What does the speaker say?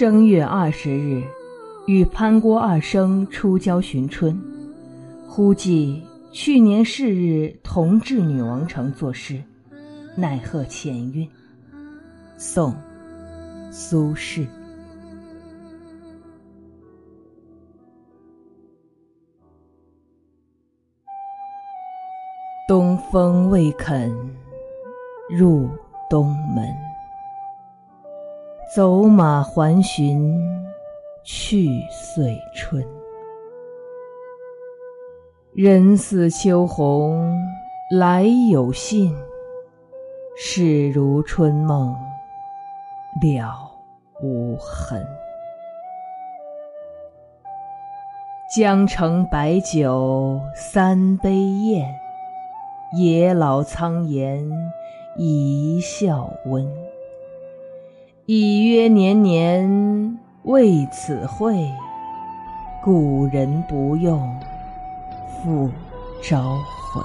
正月二十日，与潘郭二生出郊寻春，忽记去年是日同至女王城作诗，奈何前韵。宋，苏轼。东风未肯入东门。走马还寻去岁春，人似秋鸿来有信，事如春梦了无痕。江城白酒三杯宴，野老苍颜一笑温。已曰年年为此会，古人不用复招魂。